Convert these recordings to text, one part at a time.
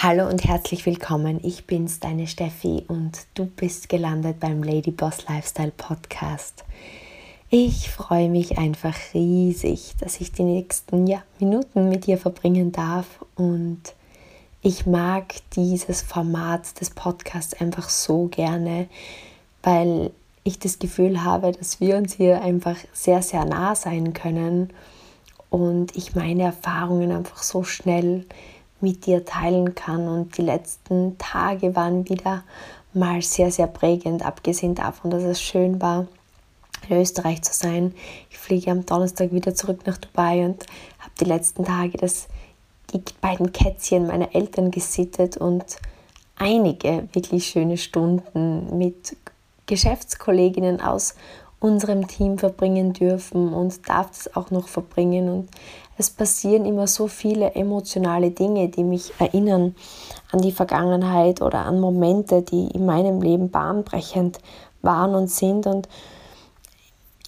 Hallo und herzlich willkommen. Ich bin's, deine Steffi, und du bist gelandet beim Lady Boss Lifestyle Podcast. Ich freue mich einfach riesig, dass ich die nächsten ja, Minuten mit dir verbringen darf und ich mag dieses Format des Podcasts einfach so gerne, weil ich das Gefühl habe, dass wir uns hier einfach sehr, sehr nah sein können und ich meine Erfahrungen einfach so schnell mit dir teilen kann. Und die letzten Tage waren wieder mal sehr, sehr prägend, abgesehen davon, dass es schön war, in Österreich zu sein. Ich fliege am Donnerstag wieder zurück nach Dubai und habe die letzten Tage das, die beiden Kätzchen meiner Eltern gesittet und einige wirklich schöne Stunden mit Geschäftskolleginnen aus unserem Team verbringen dürfen und darf es auch noch verbringen. Und es passieren immer so viele emotionale Dinge, die mich erinnern an die Vergangenheit oder an Momente, die in meinem Leben bahnbrechend waren und sind. Und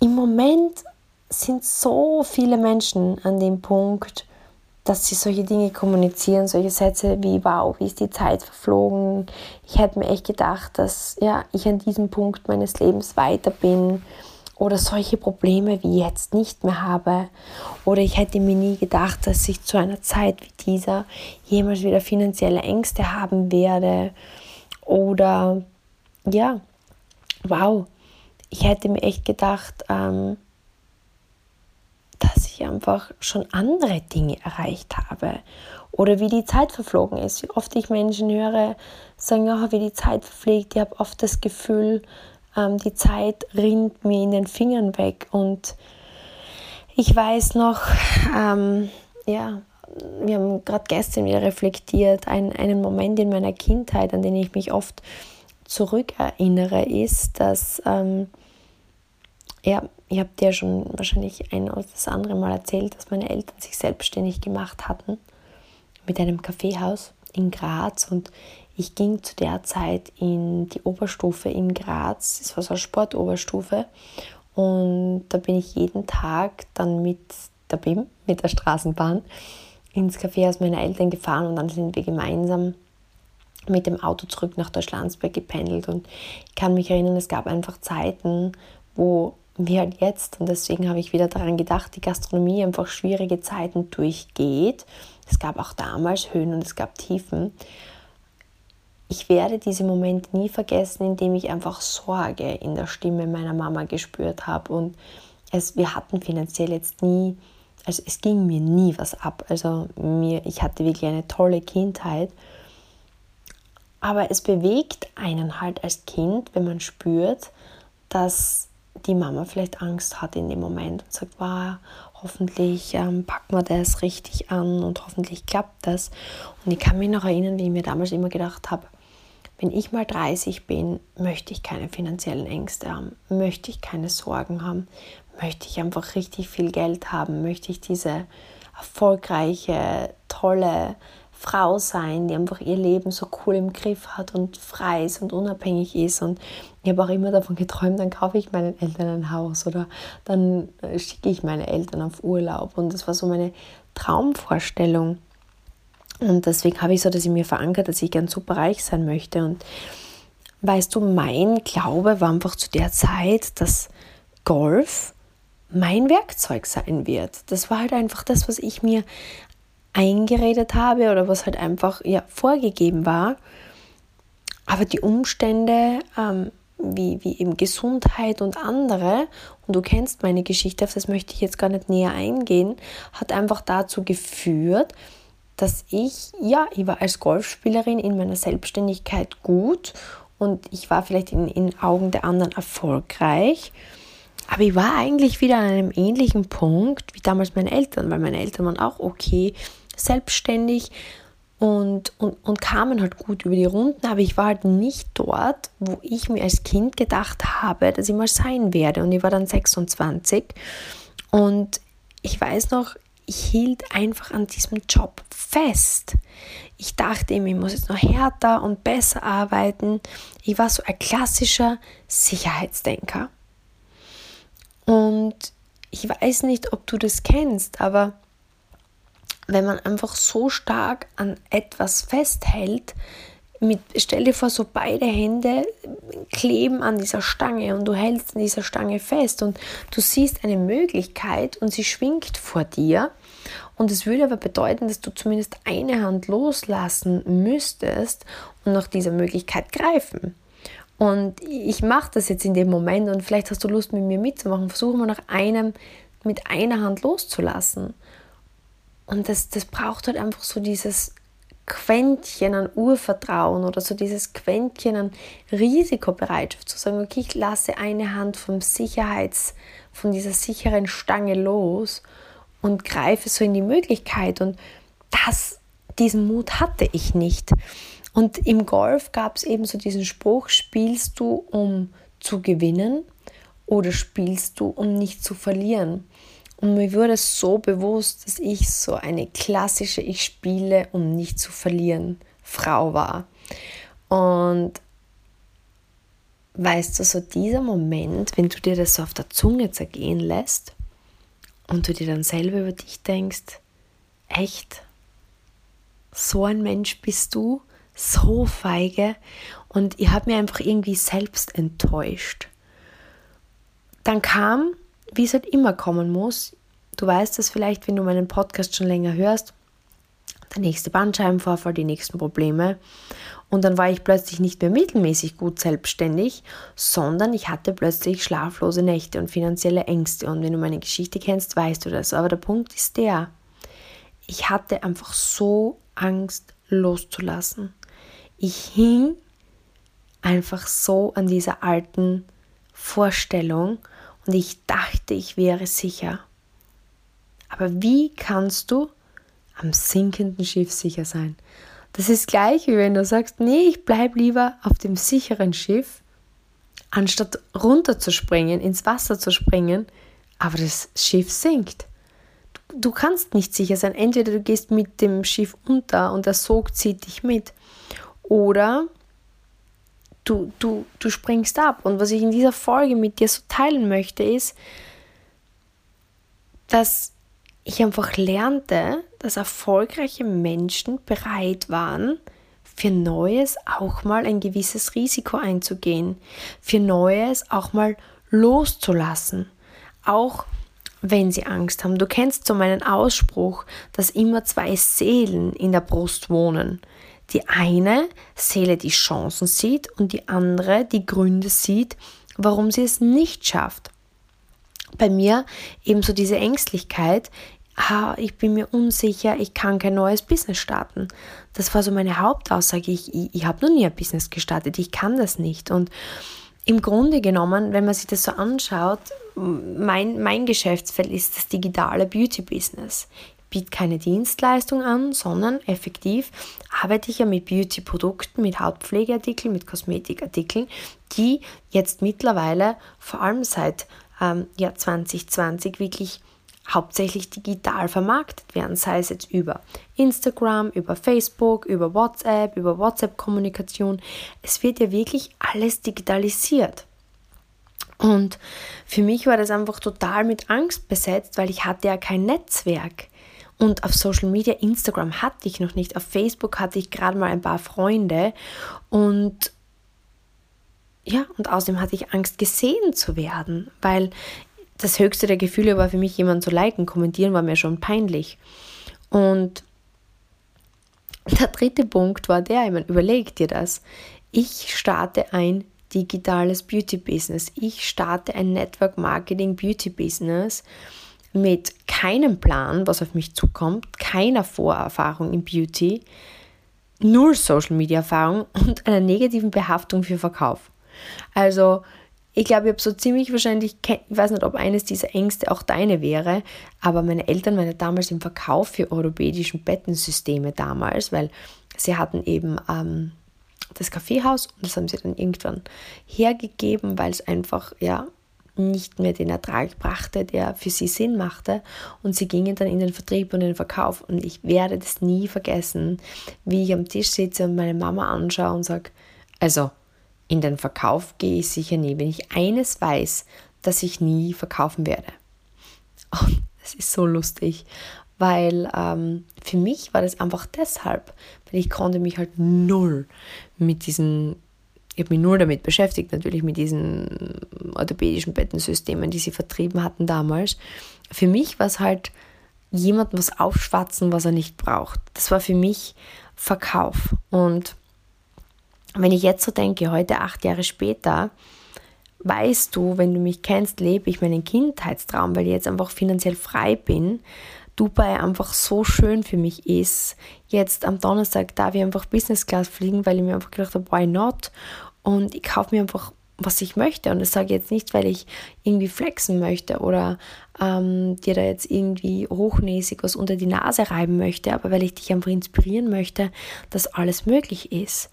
im Moment sind so viele Menschen an dem Punkt, dass sie solche Dinge kommunizieren, solche Sätze wie wow, wie ist die Zeit verflogen. Ich hätte mir echt gedacht, dass ja, ich an diesem Punkt meines Lebens weiter bin oder solche Probleme wie jetzt nicht mehr habe. Oder ich hätte mir nie gedacht, dass ich zu einer Zeit wie dieser jemals wieder finanzielle Ängste haben werde. Oder ja, wow, ich hätte mir echt gedacht, ähm, dass ich einfach schon andere Dinge erreicht habe. Oder wie die Zeit verflogen ist. Wie oft ich Menschen höre, sagen, oh, wie die Zeit verfliegt. Ich habe oft das Gefühl, ähm, die Zeit rinnt mir in den Fingern weg und ich weiß noch, ähm, ja, wir haben gerade gestern wieder reflektiert, ein, einen Moment in meiner Kindheit, an den ich mich oft zurückerinnere, ist, dass, ähm, ja, ich habe dir schon wahrscheinlich ein oder das andere Mal erzählt, dass meine Eltern sich selbstständig gemacht hatten mit einem Kaffeehaus in Graz und ich ging zu der Zeit in die Oberstufe in Graz. Es war so eine Sportoberstufe. Und da bin ich jeden Tag dann mit der BIM, mit der Straßenbahn, ins Café meiner Eltern gefahren und dann sind wir gemeinsam mit dem Auto zurück nach Deutschlandsberg gependelt. Und ich kann mich erinnern, es gab einfach Zeiten, wo wir halt jetzt, und deswegen habe ich wieder daran gedacht, die Gastronomie einfach schwierige Zeiten durchgeht. Es gab auch damals Höhen und es gab Tiefen ich werde diese Momente nie vergessen, indem ich einfach Sorge in der Stimme meiner Mama gespürt habe. Und es, wir hatten finanziell jetzt nie, also es ging mir nie was ab. Also mir, ich hatte wirklich eine tolle Kindheit. Aber es bewegt einen halt als Kind, wenn man spürt, dass die Mama vielleicht Angst hat in dem Moment und sagt, wow, hoffentlich ähm, packen wir das richtig an und hoffentlich klappt das. Und ich kann mich noch erinnern, wie ich mir damals immer gedacht habe, wenn ich mal 30 bin, möchte ich keine finanziellen Ängste haben, möchte ich keine Sorgen haben, möchte ich einfach richtig viel Geld haben, möchte ich diese erfolgreiche, tolle Frau sein, die einfach ihr Leben so cool im Griff hat und frei ist und unabhängig ist. Und ich habe auch immer davon geträumt, dann kaufe ich meinen Eltern ein Haus oder dann äh, schicke ich meine Eltern auf Urlaub. Und das war so meine Traumvorstellung. Und deswegen habe ich so, dass ich mir verankert, dass ich gern super reich sein möchte. Und weißt du, mein Glaube war einfach zu der Zeit, dass Golf mein Werkzeug sein wird. Das war halt einfach das, was ich mir eingeredet habe oder was halt einfach ja, vorgegeben war. Aber die Umstände, ähm, wie, wie eben Gesundheit und andere, und du kennst meine Geschichte, auf das möchte ich jetzt gar nicht näher eingehen, hat einfach dazu geführt, dass ich, ja, ich war als Golfspielerin in meiner Selbstständigkeit gut und ich war vielleicht in, in Augen der anderen erfolgreich. Aber ich war eigentlich wieder an einem ähnlichen Punkt wie damals meine Eltern, weil meine Eltern waren auch okay, selbstständig und, und, und kamen halt gut über die Runden, aber ich war halt nicht dort, wo ich mir als Kind gedacht habe, dass ich mal sein werde. Und ich war dann 26 und ich weiß noch, ich hielt einfach an diesem Job fest. Ich dachte ihm, ich muss jetzt noch härter und besser arbeiten. Ich war so ein klassischer Sicherheitsdenker. Und ich weiß nicht, ob du das kennst, aber wenn man einfach so stark an etwas festhält, mit, stell dir vor, so beide Hände kleben an dieser Stange und du hältst an dieser Stange fest und du siehst eine Möglichkeit und sie schwingt vor dir. Und es würde aber bedeuten, dass du zumindest eine Hand loslassen müsstest und nach dieser Möglichkeit greifen. Und ich mache das jetzt in dem Moment und vielleicht hast du Lust mit mir mitzumachen. Versuche mal nach einem mit einer Hand loszulassen. Und das, das braucht halt einfach so dieses Quäntchen an Urvertrauen oder so dieses Quäntchen an Risikobereitschaft zu sagen, okay, ich lasse eine Hand vom Sicherheits, von dieser sicheren Stange los und greife so in die Möglichkeit. Und das, diesen Mut hatte ich nicht. Und im Golf gab es eben so diesen Spruch, spielst du, um zu gewinnen oder spielst du, um nicht zu verlieren? Und mir wurde so bewusst, dass ich so eine klassische Ich spiele, um nicht zu verlieren Frau war. Und weißt du, so dieser Moment, wenn du dir das so auf der Zunge zergehen lässt und du dir dann selber über dich denkst, echt, so ein Mensch bist du, so feige und ich habe mir einfach irgendwie selbst enttäuscht. Dann kam wie es halt immer kommen muss. Du weißt es vielleicht, wenn du meinen Podcast schon länger hörst. Der nächste Bandscheibenvorfall, die nächsten Probleme. Und dann war ich plötzlich nicht mehr mittelmäßig gut selbstständig, sondern ich hatte plötzlich schlaflose Nächte und finanzielle Ängste. Und wenn du meine Geschichte kennst, weißt du das. Aber der Punkt ist der, ich hatte einfach so Angst loszulassen. Ich hing einfach so an dieser alten Vorstellung und ich dachte, ich wäre sicher. Aber wie kannst du am sinkenden Schiff sicher sein? Das ist gleich wie wenn du sagst, nee, ich bleibe lieber auf dem sicheren Schiff, anstatt runterzuspringen, ins Wasser zu springen, aber das Schiff sinkt. Du kannst nicht sicher sein. Entweder du gehst mit dem Schiff unter und der Sog zieht dich mit. Oder du, du, du springst ab. Und was ich in dieser Folge mit dir so teilen möchte, ist, dass ich einfach lernte, dass erfolgreiche Menschen bereit waren, für Neues auch mal ein gewisses Risiko einzugehen, für Neues auch mal loszulassen, auch wenn sie Angst haben. Du kennst so meinen Ausspruch, dass immer zwei Seelen in der Brust wohnen die eine Seele die Chancen sieht und die andere die Gründe sieht, warum sie es nicht schafft. Bei mir ebenso diese Ängstlichkeit, ah, ich bin mir unsicher, ich kann kein neues Business starten. Das war so meine Hauptaussage. Ich, ich, ich habe noch nie ein Business gestartet, ich kann das nicht. Und im Grunde genommen, wenn man sich das so anschaut, mein, mein Geschäftsfeld ist das digitale Beauty-Business biete keine Dienstleistung an, sondern effektiv arbeite ich ja mit Beauty-Produkten, mit Hautpflegeartikeln, mit Kosmetikartikeln, die jetzt mittlerweile vor allem seit ähm, ja, 2020 wirklich hauptsächlich digital vermarktet werden, sei es jetzt über Instagram, über Facebook, über WhatsApp, über WhatsApp-Kommunikation. Es wird ja wirklich alles digitalisiert. Und für mich war das einfach total mit Angst besetzt, weil ich hatte ja kein Netzwerk. Und auf Social Media, Instagram hatte ich noch nicht. Auf Facebook hatte ich gerade mal ein paar Freunde. Und ja, und außerdem hatte ich Angst, gesehen zu werden, weil das höchste der Gefühle war für mich, jemanden zu liken, kommentieren war mir schon peinlich. Und der dritte Punkt war der, ich meine, überleg dir das. Ich starte ein digitales Beauty-Business. Ich starte ein Network Marketing Beauty-Business mit keinem Plan, was auf mich zukommt, keiner Vorerfahrung im Beauty, null Social Media Erfahrung und einer negativen Behaftung für Verkauf. Also, ich glaube, ich habe so ziemlich wahrscheinlich, ich weiß nicht, ob eines dieser Ängste auch deine wäre, aber meine Eltern waren ja damals im Verkauf für europäischen Bettensysteme damals, weil sie hatten eben ähm, das Kaffeehaus und das haben sie dann irgendwann hergegeben, weil es einfach, ja, nicht mehr den Ertrag brachte, der für sie Sinn machte. Und sie gingen dann in den Vertrieb und den Verkauf. Und ich werde das nie vergessen, wie ich am Tisch sitze und meine Mama anschaue und sage, also in den Verkauf gehe ich sicher nie, wenn ich eines weiß, dass ich nie verkaufen werde. Und es ist so lustig, weil ähm, für mich war das einfach deshalb, weil ich konnte mich halt null mit diesen, ich habe mich null damit beschäftigt, natürlich mit diesen orthopädischen Bettensystemen, die sie vertrieben hatten damals. Für mich war es halt jemandem was aufschwatzen, was er nicht braucht. Das war für mich Verkauf. Und wenn ich jetzt so denke, heute acht Jahre später, weißt du, wenn du mich kennst, lebe ich meinen Kindheitstraum, weil ich jetzt einfach finanziell frei bin. Dubai einfach so schön für mich ist. Jetzt am Donnerstag darf ich einfach Business Class fliegen, weil ich mir einfach gedacht habe, why not? Und ich kaufe mir einfach, was ich möchte. Und das sage ich jetzt nicht, weil ich irgendwie flexen möchte oder ähm, dir da jetzt irgendwie hochnäsig was unter die Nase reiben möchte, aber weil ich dich einfach inspirieren möchte, dass alles möglich ist.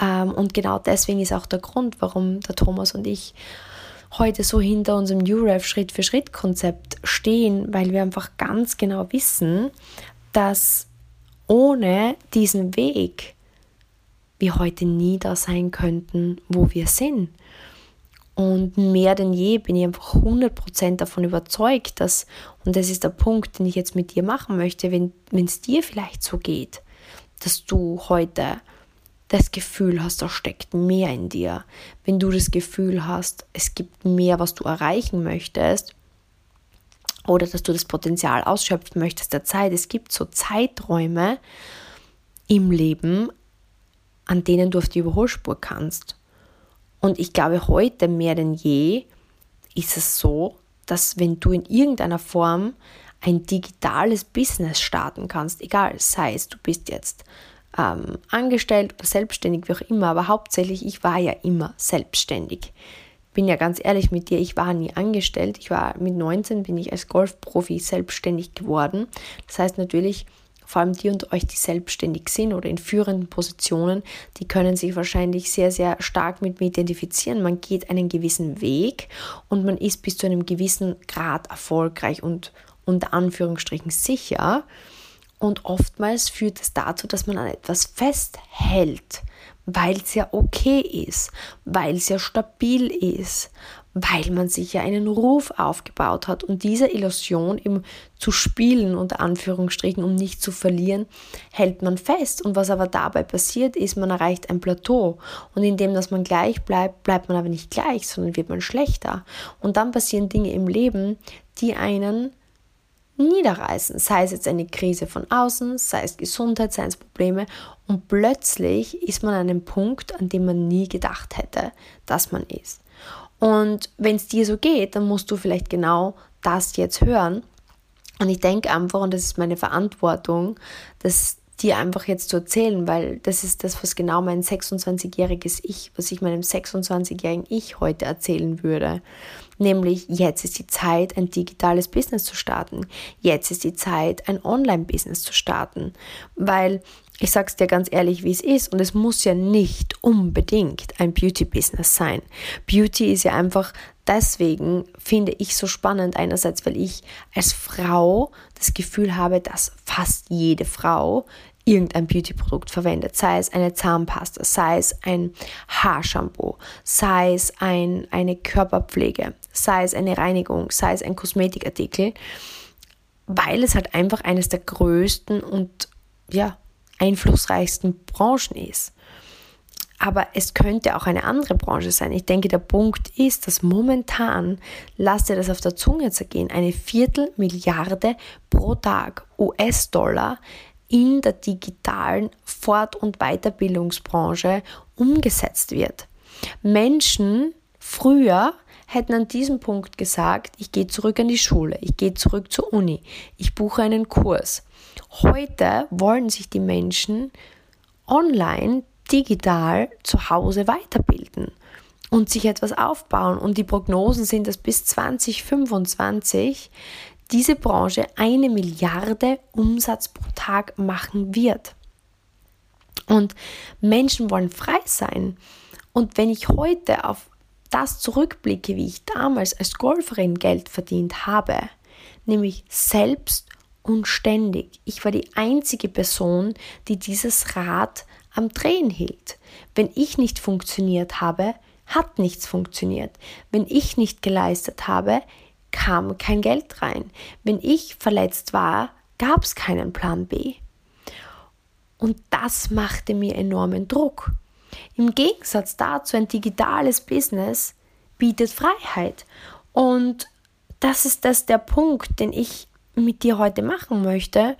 Ähm, und genau deswegen ist auch der Grund, warum der Thomas und ich heute so hinter unserem New Rev Schritt für Schritt Konzept stehen, weil wir einfach ganz genau wissen, dass ohne diesen Weg wir heute nie da sein könnten, wo wir sind. Und mehr denn je bin ich einfach 100% davon überzeugt, dass, und das ist der Punkt, den ich jetzt mit dir machen möchte, wenn es dir vielleicht so geht, dass du heute das Gefühl hast, da steckt mehr in dir, wenn du das Gefühl hast, es gibt mehr, was du erreichen möchtest, oder dass du das Potenzial ausschöpfen möchtest der Zeit. Es gibt so Zeiträume im Leben, an denen du auf die Überholspur kannst. Und ich glaube, heute mehr denn je ist es so, dass wenn du in irgendeiner Form ein digitales Business starten kannst, egal, sei es du bist jetzt ähm, angestellt oder selbstständig, wie auch immer, aber hauptsächlich, ich war ja immer selbstständig. Bin ja ganz ehrlich mit dir, ich war nie angestellt. Ich war mit 19 bin ich als Golfprofi selbstständig geworden. Das heißt natürlich, vor allem die und euch, die selbstständig sind oder in führenden Positionen, die können sich wahrscheinlich sehr, sehr stark mit mir identifizieren. Man geht einen gewissen Weg und man ist bis zu einem gewissen Grad erfolgreich und unter Anführungsstrichen sicher. Und oftmals führt es dazu, dass man an etwas festhält, weil es ja okay ist, weil es ja stabil ist, weil man sich ja einen Ruf aufgebaut hat. Und diese Illusion eben zu spielen, unter Anführungsstrichen, um nicht zu verlieren, hält man fest. Und was aber dabei passiert, ist, man erreicht ein Plateau. Und indem dass man gleich bleibt, bleibt man aber nicht gleich, sondern wird man schlechter. Und dann passieren Dinge im Leben, die einen niederreißen, sei es jetzt eine Krise von außen, sei es Gesundheit, sei es Probleme und plötzlich ist man an einem Punkt, an dem man nie gedacht hätte, dass man ist. Und wenn es dir so geht, dann musst du vielleicht genau das jetzt hören. Und ich denke einfach, und das ist meine Verantwortung, das dir einfach jetzt zu erzählen, weil das ist das, was genau mein 26-jähriges Ich, was ich meinem 26-jährigen Ich heute erzählen würde. Nämlich, jetzt ist die Zeit, ein digitales Business zu starten. Jetzt ist die Zeit, ein Online-Business zu starten. Weil ich sage es dir ganz ehrlich, wie es ist. Und es muss ja nicht unbedingt ein Beauty-Business sein. Beauty ist ja einfach deswegen, finde ich so spannend. Einerseits, weil ich als Frau das Gefühl habe, dass fast jede Frau irgendein Beauty-Produkt verwendet, sei es eine Zahnpasta, sei es ein Haarshampoo, sei es ein, eine Körperpflege, sei es eine Reinigung, sei es ein Kosmetikartikel, weil es halt einfach eines der größten und ja, einflussreichsten Branchen ist. Aber es könnte auch eine andere Branche sein. Ich denke, der Punkt ist, dass momentan, lasst ihr das auf der Zunge zergehen, eine Viertelmilliarde pro Tag US-Dollar in der digitalen Fort- und Weiterbildungsbranche umgesetzt wird. Menschen früher hätten an diesem Punkt gesagt, ich gehe zurück an die Schule, ich gehe zurück zur Uni, ich buche einen Kurs. Heute wollen sich die Menschen online, digital zu Hause weiterbilden und sich etwas aufbauen. Und die Prognosen sind, dass bis 2025 diese Branche eine Milliarde Umsatz pro Tag machen wird. Und Menschen wollen frei sein. Und wenn ich heute auf das zurückblicke, wie ich damals als Golferin Geld verdient habe, nämlich selbst und ständig. Ich war die einzige Person, die dieses Rad am Drehen hielt. Wenn ich nicht funktioniert habe, hat nichts funktioniert. Wenn ich nicht geleistet habe, kam kein Geld rein. Wenn ich verletzt war, gab es keinen Plan B. Und das machte mir enormen Druck. Im Gegensatz dazu, ein digitales Business bietet Freiheit. Und das ist das der Punkt, den ich mit dir heute machen möchte.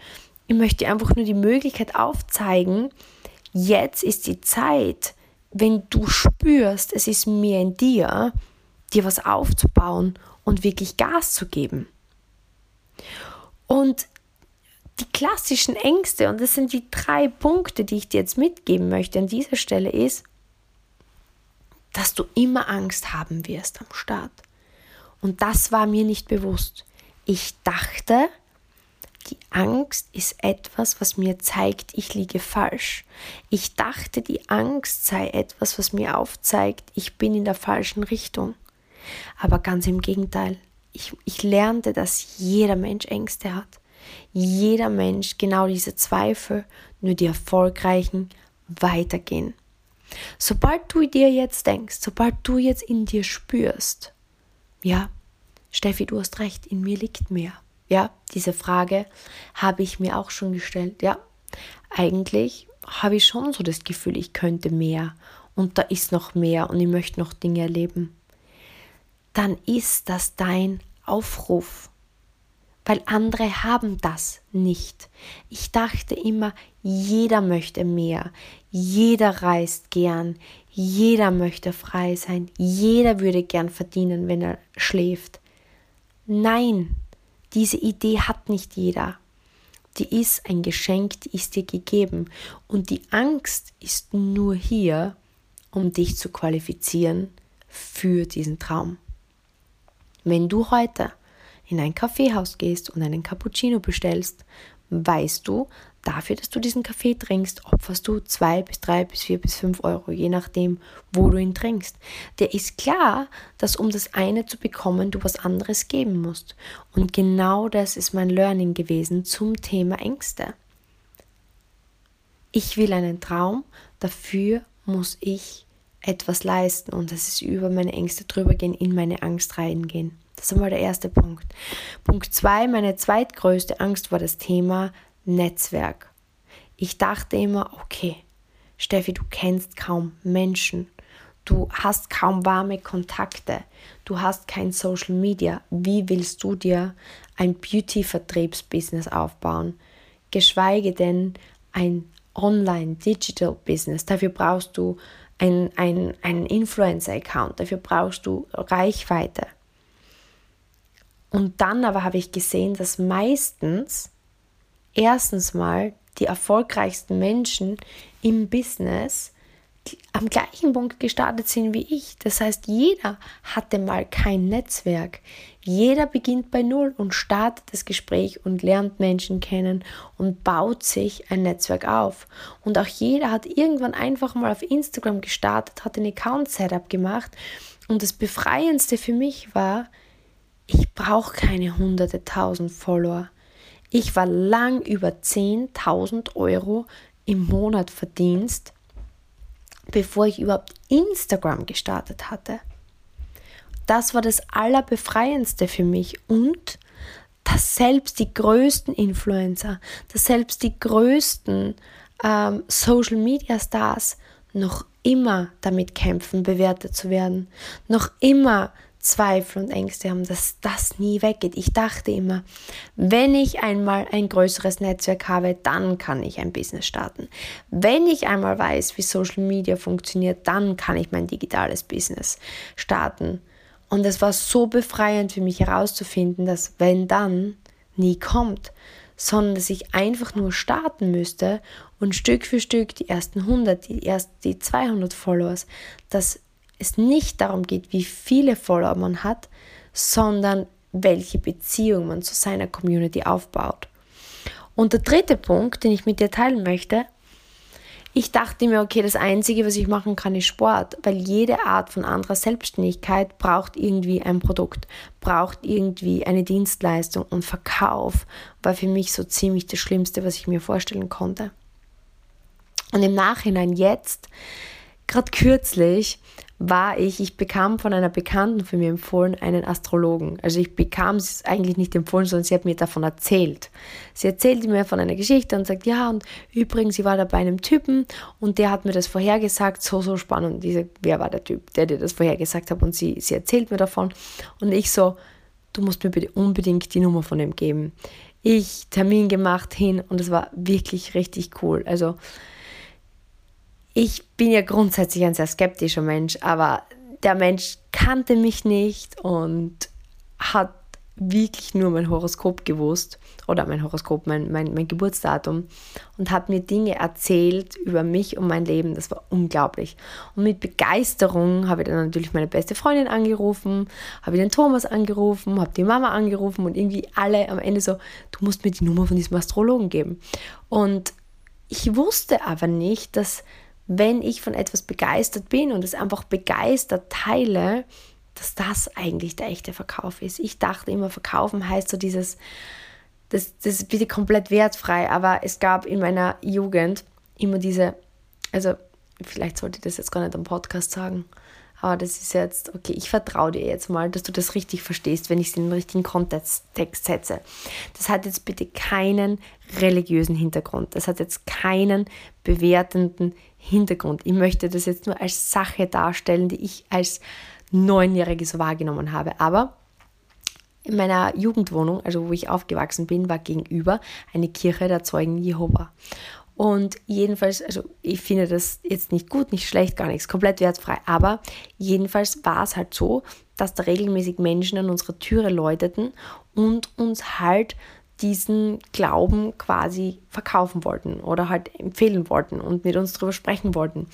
Ich möchte einfach nur die Möglichkeit aufzeigen, jetzt ist die Zeit, wenn du spürst, es ist mehr in dir, dir was aufzubauen und wirklich Gas zu geben. Und die klassischen Ängste, und das sind die drei Punkte, die ich dir jetzt mitgeben möchte an dieser Stelle, ist, dass du immer Angst haben wirst am Start. Und das war mir nicht bewusst. Ich dachte, die Angst ist etwas, was mir zeigt, ich liege falsch. Ich dachte, die Angst sei etwas, was mir aufzeigt, ich bin in der falschen Richtung. Aber ganz im Gegenteil. Ich, ich lernte, dass jeder Mensch Ängste hat. Jeder Mensch genau diese Zweifel, nur die erfolgreichen weitergehen. Sobald du dir jetzt denkst, sobald du jetzt in dir spürst, ja, Steffi, du hast recht, in mir liegt mehr. Ja, diese Frage habe ich mir auch schon gestellt. Ja, eigentlich habe ich schon so das Gefühl, ich könnte mehr und da ist noch mehr und ich möchte noch Dinge erleben. Dann ist das dein Aufruf, weil andere haben das nicht. Ich dachte immer, jeder möchte mehr, jeder reist gern, jeder möchte frei sein, jeder würde gern verdienen, wenn er schläft. Nein, diese Idee hat nicht jeder. Die ist ein Geschenk, die ist dir gegeben. Und die Angst ist nur hier, um dich zu qualifizieren für diesen Traum. Wenn du heute in ein Kaffeehaus gehst und einen Cappuccino bestellst, weißt du, dafür, dass du diesen Kaffee trinkst, opferst du zwei bis drei bis vier bis fünf Euro, je nachdem, wo du ihn trinkst. Der ist klar, dass um das eine zu bekommen, du was anderes geben musst. Und genau das ist mein Learning gewesen zum Thema Ängste. Ich will einen Traum, dafür muss ich etwas leisten und das ist über meine Ängste drüber gehen, in meine Angst reingehen. Das ist einmal der erste Punkt. Punkt zwei, meine zweitgrößte Angst war das Thema Netzwerk. Ich dachte immer, okay, Steffi, du kennst kaum Menschen. Du hast kaum warme Kontakte. Du hast kein Social Media. Wie willst du dir ein Beauty-Vertriebsbusiness aufbauen? Geschweige denn ein Online-Digital-Business. Dafür brauchst du einen ein Influencer-Account. Dafür brauchst du Reichweite. Und dann aber habe ich gesehen, dass meistens erstens mal die erfolgreichsten Menschen im Business am gleichen Punkt gestartet sind wie ich. Das heißt, jeder hatte mal kein Netzwerk. Jeder beginnt bei Null und startet das Gespräch und lernt Menschen kennen und baut sich ein Netzwerk auf. Und auch jeder hat irgendwann einfach mal auf Instagram gestartet, hat ein Account-Setup gemacht. Und das Befreiendste für mich war, ich brauche keine hunderte tausend Follower. Ich war lang über 10.000 Euro im Monat Verdienst, bevor ich überhaupt Instagram gestartet hatte. Das war das Allerbefreiendste für mich und dass selbst die größten Influencer, dass selbst die größten ähm, Social Media Stars noch immer damit kämpfen, bewertet zu werden, noch immer Zweifel und Ängste haben, dass das nie weggeht. Ich dachte immer, wenn ich einmal ein größeres Netzwerk habe, dann kann ich ein Business starten. Wenn ich einmal weiß, wie Social Media funktioniert, dann kann ich mein digitales Business starten. Und es war so befreiend für mich herauszufinden, dass wenn dann nie kommt, sondern dass ich einfach nur starten müsste und Stück für Stück die ersten 100, die ersten die 200 Followers, dass es nicht darum geht, wie viele Follower man hat, sondern welche Beziehung man zu seiner Community aufbaut. Und der dritte Punkt, den ich mit dir teilen möchte, ich dachte mir, okay, das Einzige, was ich machen kann, ist Sport, weil jede Art von anderer Selbstständigkeit braucht irgendwie ein Produkt, braucht irgendwie eine Dienstleistung und Verkauf war für mich so ziemlich das Schlimmste, was ich mir vorstellen konnte. Und im Nachhinein jetzt, gerade kürzlich, war ich, ich bekam von einer Bekannten von mir empfohlen einen Astrologen. Also ich bekam es eigentlich nicht empfohlen, sondern sie hat mir davon erzählt. Sie erzählte mir von einer Geschichte und sagt, ja, und übrigens, sie war da bei einem Typen und der hat mir das vorhergesagt, so, so spannend. Und ich wer war der Typ, der dir das vorhergesagt hat? Und sie, sie erzählt mir davon. Und ich so, du musst mir bitte unbedingt die Nummer von ihm geben. Ich Termin gemacht hin und es war wirklich richtig cool. Also ich bin ja grundsätzlich ein sehr skeptischer Mensch, aber der Mensch kannte mich nicht und hat wirklich nur mein Horoskop gewusst oder mein Horoskop, mein, mein, mein Geburtsdatum und hat mir Dinge erzählt über mich und mein Leben. Das war unglaublich. Und mit Begeisterung habe ich dann natürlich meine beste Freundin angerufen, habe ich den Thomas angerufen, habe die Mama angerufen und irgendwie alle am Ende so, du musst mir die Nummer von diesem Astrologen geben. Und ich wusste aber nicht, dass wenn ich von etwas begeistert bin und es einfach begeistert teile, dass das eigentlich der echte Verkauf ist. Ich dachte immer, verkaufen heißt so dieses, das, das ist bitte komplett wertfrei, aber es gab in meiner Jugend immer diese, also vielleicht sollte ich das jetzt gar nicht am Podcast sagen, aber das ist jetzt, okay, ich vertraue dir jetzt mal, dass du das richtig verstehst, wenn ich es in den richtigen Kontext setze. Das hat jetzt bitte keinen religiösen Hintergrund. Das hat jetzt keinen bewertenden Hintergrund. Ich möchte das jetzt nur als Sache darstellen, die ich als Neunjährige so wahrgenommen habe. Aber in meiner Jugendwohnung, also wo ich aufgewachsen bin, war gegenüber eine Kirche der Zeugen Jehova. Und jedenfalls, also ich finde das jetzt nicht gut, nicht schlecht, gar nichts, komplett wertfrei. Aber jedenfalls war es halt so, dass da regelmäßig Menschen an unserer Türe läuteten und uns halt diesen Glauben quasi verkaufen wollten oder halt empfehlen wollten und mit uns darüber sprechen wollten.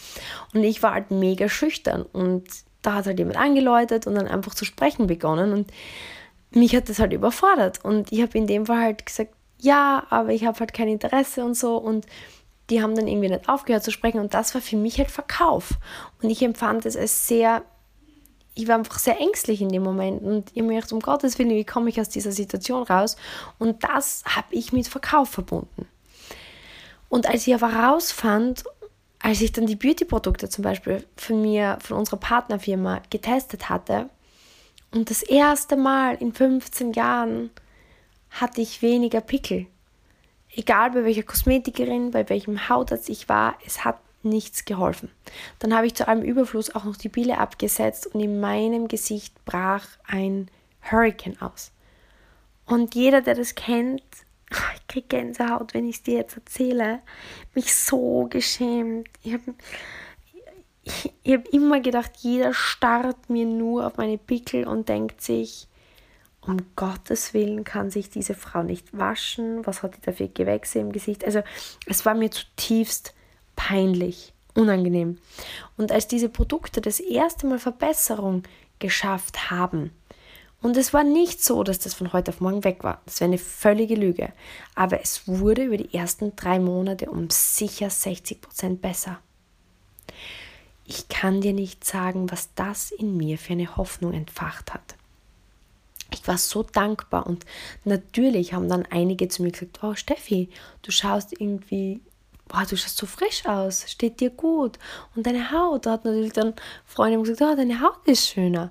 Und ich war halt mega schüchtern und da hat halt jemand angeläutet und dann einfach zu sprechen begonnen und mich hat das halt überfordert und ich habe in dem Fall halt gesagt, ja, aber ich habe halt kein Interesse und so und die haben dann irgendwie nicht aufgehört zu sprechen und das war für mich halt Verkauf und ich empfand es als sehr, ich war einfach sehr ängstlich in dem Moment und ich habe mir gedacht, um Gottes Willen, wie komme ich aus dieser Situation raus und das habe ich mit Verkauf verbunden. Und als ich aber rausfand, als ich dann die Beauty-Produkte zum Beispiel von mir, von unserer Partnerfirma getestet hatte und das erste Mal in 15 Jahren hatte ich weniger Pickel. Egal bei welcher Kosmetikerin, bei welchem Hautarzt ich war, es hat nichts geholfen. Dann habe ich zu allem Überfluss auch noch die Pille abgesetzt und in meinem Gesicht brach ein Hurricane aus. Und jeder, der das kennt, ich kriege Gänsehaut, wenn ich es dir jetzt erzähle, mich so geschämt. Ich habe ich, ich hab immer gedacht, jeder starrt mir nur auf meine Pickel und denkt sich, um Gottes Willen kann sich diese Frau nicht waschen, was hat die dafür Gewächse im Gesicht? Also es war mir zutiefst peinlich, unangenehm. Und als diese Produkte das erste Mal Verbesserung geschafft haben, und es war nicht so, dass das von heute auf morgen weg war. Das wäre eine völlige Lüge. Aber es wurde über die ersten drei Monate um sicher 60 Prozent besser. Ich kann dir nicht sagen, was das in mir für eine Hoffnung entfacht hat ich war so dankbar und natürlich haben dann einige zu mir gesagt, oh Steffi, du schaust irgendwie, boah, du schaust so frisch aus, steht dir gut. Und deine Haut, da hat natürlich dann Freunde gesagt, oh, deine Haut ist schöner.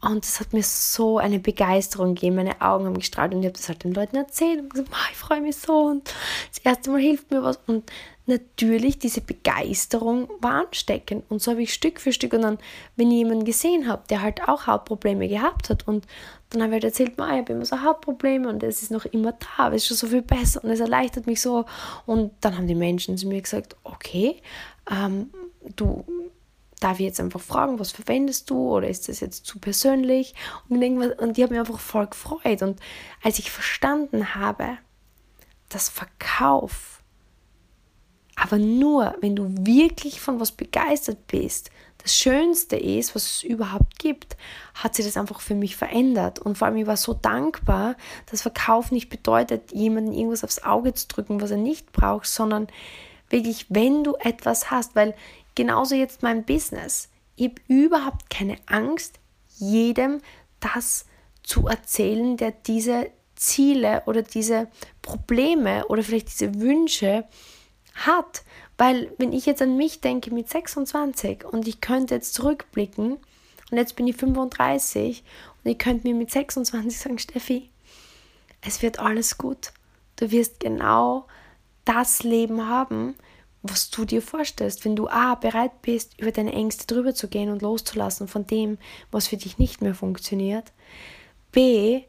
Und das hat mir so eine Begeisterung gegeben, meine Augen haben gestrahlt und ich habe das halt den Leuten erzählt. Und gesagt, oh, ich freue mich so. Und das erste Mal hilft mir was. Und natürlich diese Begeisterung war ansteckend. Und so habe ich Stück für Stück. Und dann, wenn ich jemanden gesehen habe, der halt auch Hautprobleme gehabt hat und dann habe ich halt erzählt, ich habe immer so Hautprobleme und es ist noch immer da, aber es ist schon so viel besser und es erleichtert mich so. Und dann haben die Menschen zu mir gesagt, okay, ähm, du darf ich jetzt einfach fragen, was verwendest du oder ist das jetzt zu persönlich? Und, und die haben mich einfach voll gefreut. Und als ich verstanden habe, dass Verkauf aber nur, wenn du wirklich von was begeistert bist, das Schönste ist, was es überhaupt gibt, hat sich das einfach für mich verändert. Und vor allem, ich war so dankbar, dass Verkauf nicht bedeutet, jemandem irgendwas aufs Auge zu drücken, was er nicht braucht, sondern wirklich, wenn du etwas hast, weil genauso jetzt mein Business, ich habe überhaupt keine Angst, jedem das zu erzählen, der diese Ziele oder diese Probleme oder vielleicht diese Wünsche hart, weil wenn ich jetzt an mich denke mit 26 und ich könnte jetzt zurückblicken und jetzt bin ich 35 und ich könnte mir mit 26 sagen, Steffi, es wird alles gut. Du wirst genau das Leben haben, was du dir vorstellst, wenn du A, bereit bist, über deine Ängste drüber zu gehen und loszulassen von dem, was für dich nicht mehr funktioniert. B,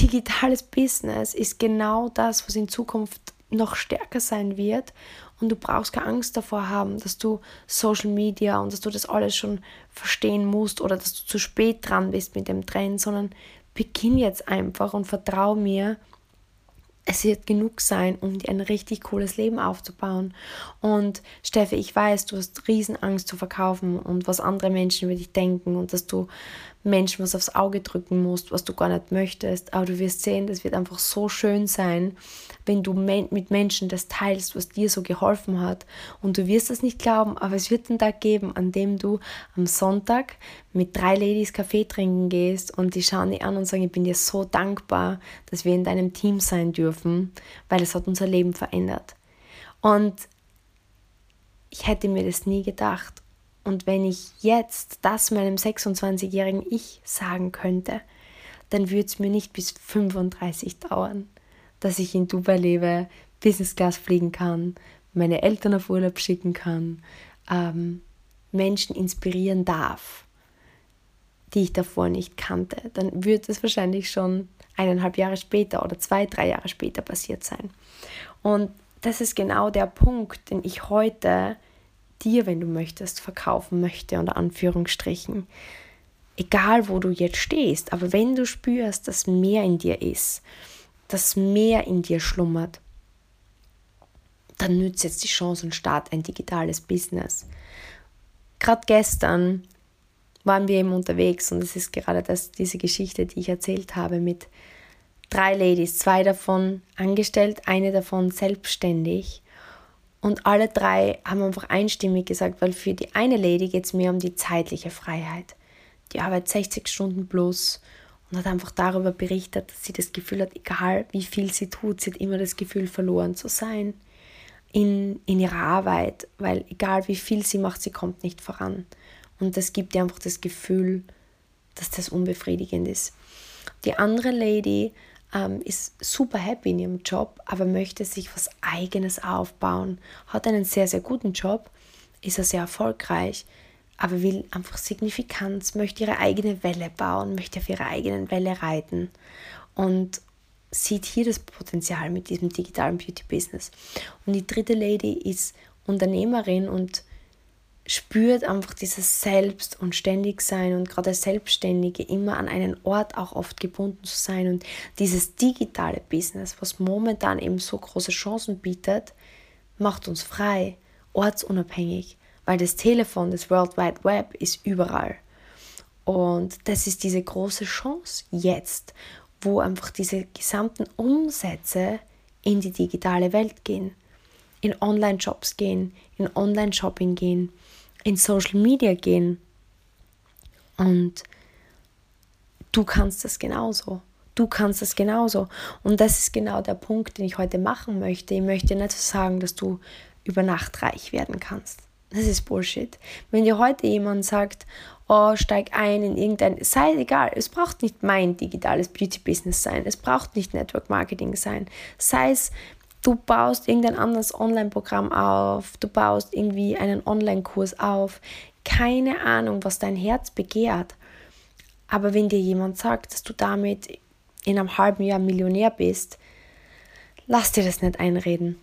digitales Business ist genau das, was in Zukunft noch stärker sein wird und du brauchst keine Angst davor haben, dass du Social Media und dass du das alles schon verstehen musst oder dass du zu spät dran bist mit dem Trend, sondern beginn jetzt einfach und vertrau mir, es wird genug sein, um dir ein richtig cooles Leben aufzubauen. Und Steffi, ich weiß, du hast Riesenangst zu verkaufen und was andere Menschen über dich denken und dass du Menschen was aufs Auge drücken musst, was du gar nicht möchtest. Aber du wirst sehen, das wird einfach so schön sein, wenn du mit Menschen das teilst, was dir so geholfen hat. Und du wirst es nicht glauben, aber es wird einen Tag geben, an dem du am Sonntag mit drei Ladies Kaffee trinken gehst und die schauen dich an und sagen, ich bin dir so dankbar, dass wir in deinem Team sein dürfen, weil es hat unser Leben verändert. Und ich hätte mir das nie gedacht. Und wenn ich jetzt das meinem 26-jährigen Ich sagen könnte, dann würde es mir nicht bis 35 dauern, dass ich in Dubai lebe, Business Class fliegen kann, meine Eltern auf Urlaub schicken kann, ähm, Menschen inspirieren darf, die ich davor nicht kannte. Dann würde es wahrscheinlich schon eineinhalb Jahre später oder zwei, drei Jahre später passiert sein. Und das ist genau der Punkt, den ich heute dir, wenn du möchtest, verkaufen möchte, unter Anführungsstrichen. Egal, wo du jetzt stehst, aber wenn du spürst, dass mehr in dir ist, dass mehr in dir schlummert, dann nützt jetzt die Chance und start ein digitales Business. Gerade gestern waren wir eben unterwegs und es ist gerade das, diese Geschichte, die ich erzählt habe mit drei Ladies, zwei davon angestellt, eine davon selbstständig und alle drei haben einfach einstimmig gesagt, weil für die eine Lady geht es mehr um die zeitliche Freiheit. Die arbeitet 60 Stunden plus und hat einfach darüber berichtet, dass sie das Gefühl hat, egal wie viel sie tut, sie hat immer das Gefühl, verloren zu sein in, in ihrer Arbeit, weil egal wie viel sie macht, sie kommt nicht voran. Und das gibt ihr einfach das Gefühl, dass das unbefriedigend ist. Die andere Lady ähm, ist super happy in ihrem Job, aber möchte sich was eigenes aufbauen, hat einen sehr, sehr guten Job, ist er sehr erfolgreich, aber will einfach Signifikanz, möchte ihre eigene Welle bauen, möchte auf ihrer eigenen Welle reiten und sieht hier das Potenzial mit diesem digitalen Beauty-Business. Und die dritte Lady ist Unternehmerin und spürt einfach dieses Selbst und Ständigsein und gerade Selbstständige immer an einen Ort auch oft gebunden zu sein und dieses digitale Business, was momentan eben so große Chancen bietet, macht uns frei, ortsunabhängig, weil das Telefon, das World Wide Web ist überall. Und das ist diese große Chance jetzt, wo einfach diese gesamten Umsätze in die digitale Welt gehen, in Online-Shops gehen, in Online-Shopping gehen in Social Media gehen. Und du kannst das genauso. Du kannst das genauso. Und das ist genau der Punkt, den ich heute machen möchte. Ich möchte nicht sagen, dass du über Nacht reich werden kannst. Das ist Bullshit. Wenn dir heute jemand sagt, oh, steig ein in irgendein, sei egal, es braucht nicht mein digitales Beauty-Business sein, es braucht nicht Network Marketing sein, sei es Du baust irgendein anderes Online-Programm auf, du baust irgendwie einen Online-Kurs auf. Keine Ahnung, was dein Herz begehrt. Aber wenn dir jemand sagt, dass du damit in einem halben Jahr Millionär bist, lass dir das nicht einreden.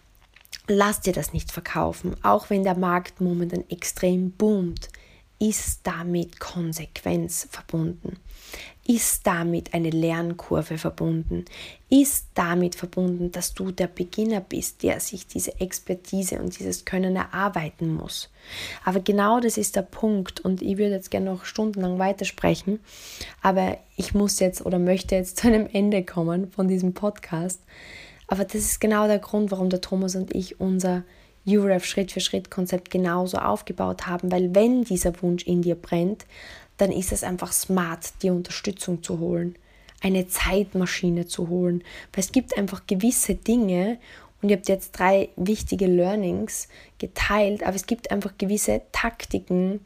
Lass dir das nicht verkaufen. Auch wenn der Markt momentan extrem boomt, ist damit Konsequenz verbunden ist damit eine Lernkurve verbunden, ist damit verbunden, dass du der Beginner bist, der sich diese Expertise und dieses Können erarbeiten muss. Aber genau das ist der Punkt und ich würde jetzt gerne noch stundenlang weitersprechen, aber ich muss jetzt oder möchte jetzt zu einem Ende kommen von diesem Podcast. Aber das ist genau der Grund, warum der Thomas und ich unser UREF Schritt für Schritt Konzept genauso aufgebaut haben, weil wenn dieser Wunsch in dir brennt, dann ist es einfach smart, die Unterstützung zu holen, eine Zeitmaschine zu holen, weil es gibt einfach gewisse Dinge, Und ihr habt jetzt drei wichtige Learnings geteilt, aber es gibt einfach gewisse Taktiken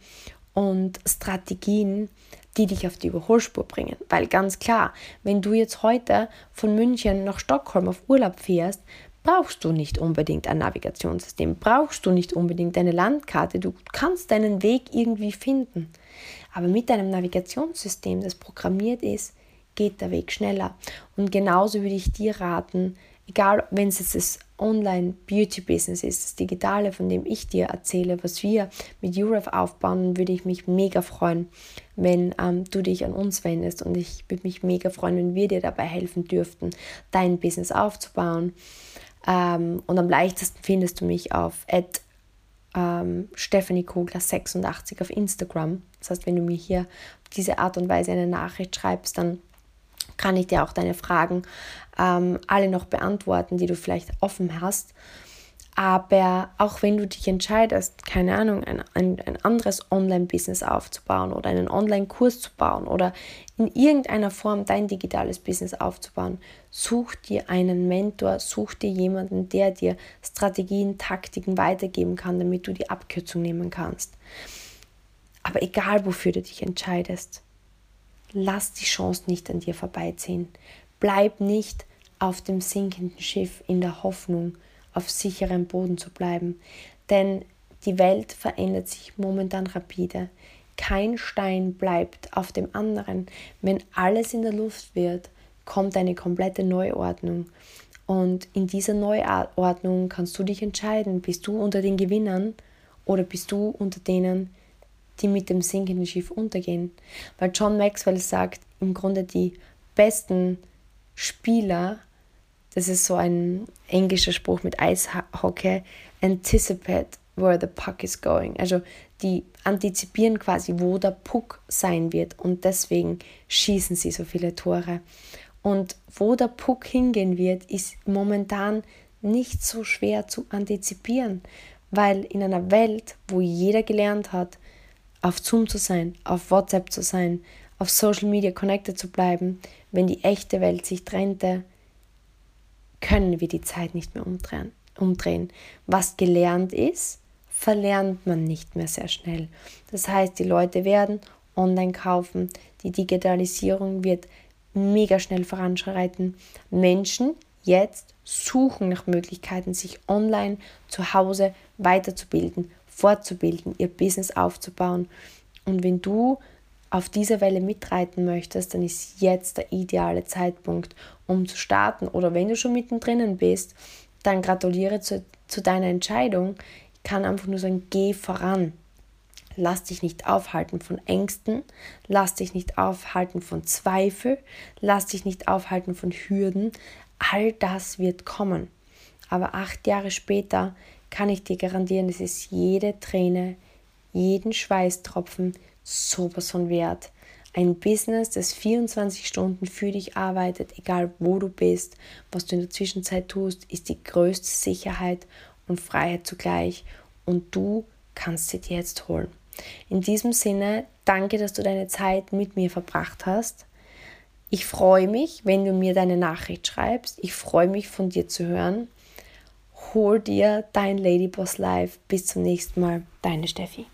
und Strategien, die dich auf die Überholspur bringen. Weil ganz klar, wenn du jetzt heute von München nach Stockholm auf Urlaub fährst, brauchst du nicht unbedingt ein Navigationssystem, brauchst du nicht unbedingt eine Landkarte, du kannst deinen Weg irgendwie finden. Aber mit einem Navigationssystem, das programmiert ist, geht der Weg schneller. Und genauso würde ich dir raten, egal wenn es jetzt das Online-Beauty-Business ist, das Digitale, von dem ich dir erzähle, was wir mit Euref aufbauen, würde ich mich mega freuen, wenn ähm, du dich an uns wendest und ich würde mich mega freuen, wenn wir dir dabei helfen dürften, dein Business aufzubauen. Ähm, und am leichtesten findest du mich auf ähm, Stephanie Kogler 86 auf Instagram. Das heißt, wenn du mir hier auf diese Art und Weise eine Nachricht schreibst, dann kann ich dir auch deine Fragen ähm, alle noch beantworten, die du vielleicht offen hast. Aber auch wenn du dich entscheidest, keine Ahnung, ein, ein, ein anderes Online-Business aufzubauen oder einen Online-Kurs zu bauen oder in irgendeiner Form dein digitales Business aufzubauen, such dir einen Mentor, such dir jemanden, der dir Strategien, Taktiken weitergeben kann, damit du die Abkürzung nehmen kannst. Aber egal, wofür du dich entscheidest, lass die Chance nicht an dir vorbeiziehen. Bleib nicht auf dem sinkenden Schiff in der Hoffnung, auf sicherem Boden zu bleiben. Denn die Welt verändert sich momentan rapide. Kein Stein bleibt auf dem anderen. Wenn alles in der Luft wird, kommt eine komplette Neuordnung. Und in dieser Neuordnung kannst du dich entscheiden, bist du unter den Gewinnern oder bist du unter denen, die mit dem sinkenden Schiff untergehen. Weil John Maxwell sagt, im Grunde die besten Spieler, das ist so ein englischer Spruch mit Eishockey, anticipate where the puck is going. Also die antizipieren quasi, wo der Puck sein wird und deswegen schießen sie so viele Tore. Und wo der Puck hingehen wird, ist momentan nicht so schwer zu antizipieren, weil in einer Welt, wo jeder gelernt hat, auf Zoom zu sein, auf WhatsApp zu sein, auf Social Media connected zu bleiben, wenn die echte Welt sich trennte, können wir die Zeit nicht mehr umdrehen. umdrehen. Was gelernt ist, verlernt man nicht mehr sehr schnell. Das heißt, die Leute werden online kaufen, die Digitalisierung wird mega schnell voranschreiten. Menschen jetzt suchen nach Möglichkeiten, sich online zu Hause weiterzubilden, fortzubilden, ihr Business aufzubauen. Und wenn du auf dieser Welle mitreiten möchtest, dann ist jetzt der ideale Zeitpunkt, um zu starten. Oder wenn du schon mittendrin bist, dann gratuliere zu, zu deiner Entscheidung. Ich kann einfach nur sagen, geh voran. Lass dich nicht aufhalten von Ängsten, lass dich nicht aufhalten von Zweifel, lass dich nicht aufhalten von Hürden. All das wird kommen. Aber acht Jahre später kann ich dir garantieren, es ist jede Träne, jeden Schweißtropfen sowas von wert. Ein Business, das 24 Stunden für dich arbeitet, egal wo du bist, was du in der Zwischenzeit tust, ist die größte Sicherheit und Freiheit zugleich. Und du kannst sie dir jetzt holen. In diesem Sinne, danke, dass du deine Zeit mit mir verbracht hast. Ich freue mich, wenn du mir deine Nachricht schreibst. Ich freue mich, von dir zu hören hol dir dein Ladyboss Live. Bis zum nächsten Mal, deine Steffi.